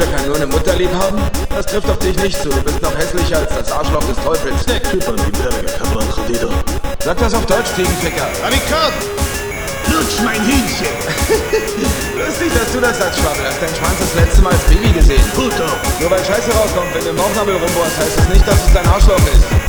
Arschlöcher kann nur eine Mutter lieb haben? Das trifft auf dich nicht zu, du bist noch hässlicher als das Arschloch des Teufels. Sag das auf Deutsch, Ziegenficker. Amikad! Lutsch mein Hähnchen! Lustig, dass du das sagst, Schwabbel. Hast deinen Schwanz das letzte Mal als Baby gesehen. Puto! Nur weil Scheiße rauskommt, wenn du im Bauchnabel rumbohrst, heißt es das nicht, dass es dein Arschloch ist.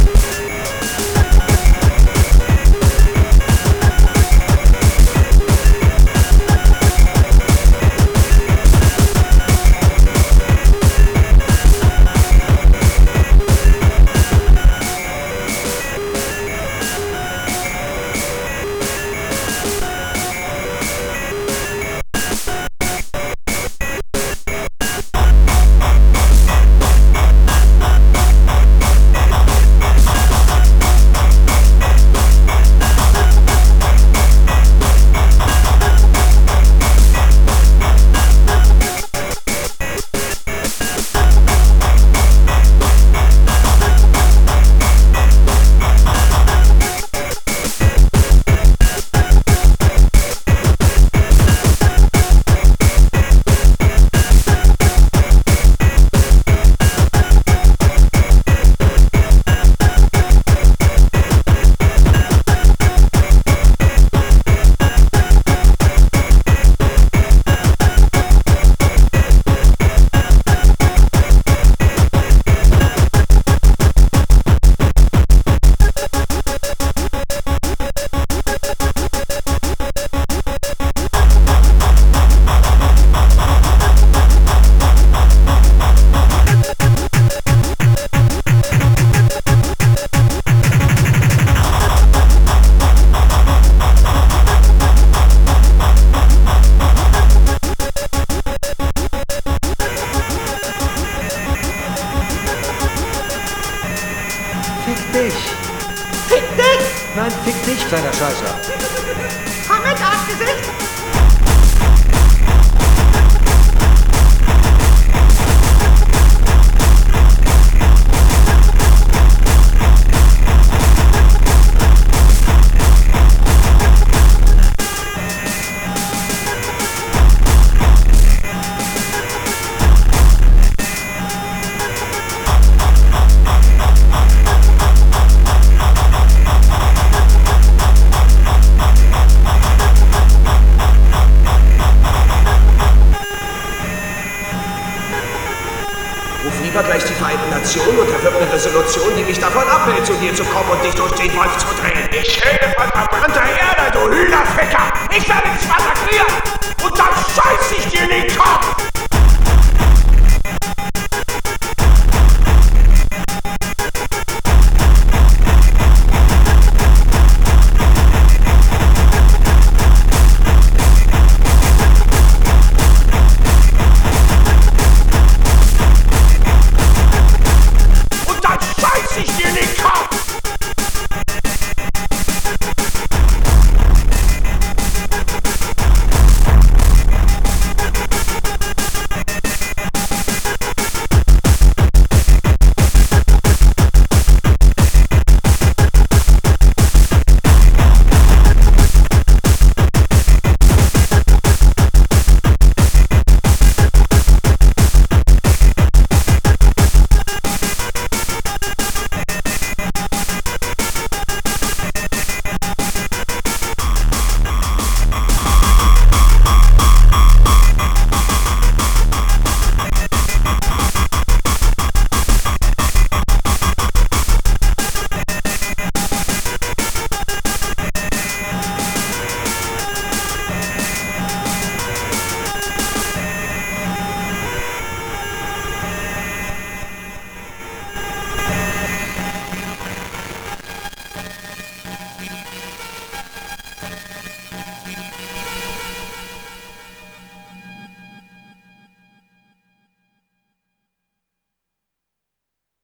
Fick dich? Nein, fick dich, kleiner Scheißer. Komm mit, Arschgesicht! Nationen und erwirb eine Resolution, die mich davon abhält, zu dir zu kommen und dich durch den Wolf zu drehen. Ich rede von verbrannter Erde, du Hühnerficker! Ich werde dich massakrieren! Und dann scheiß ich dir in den Kopf!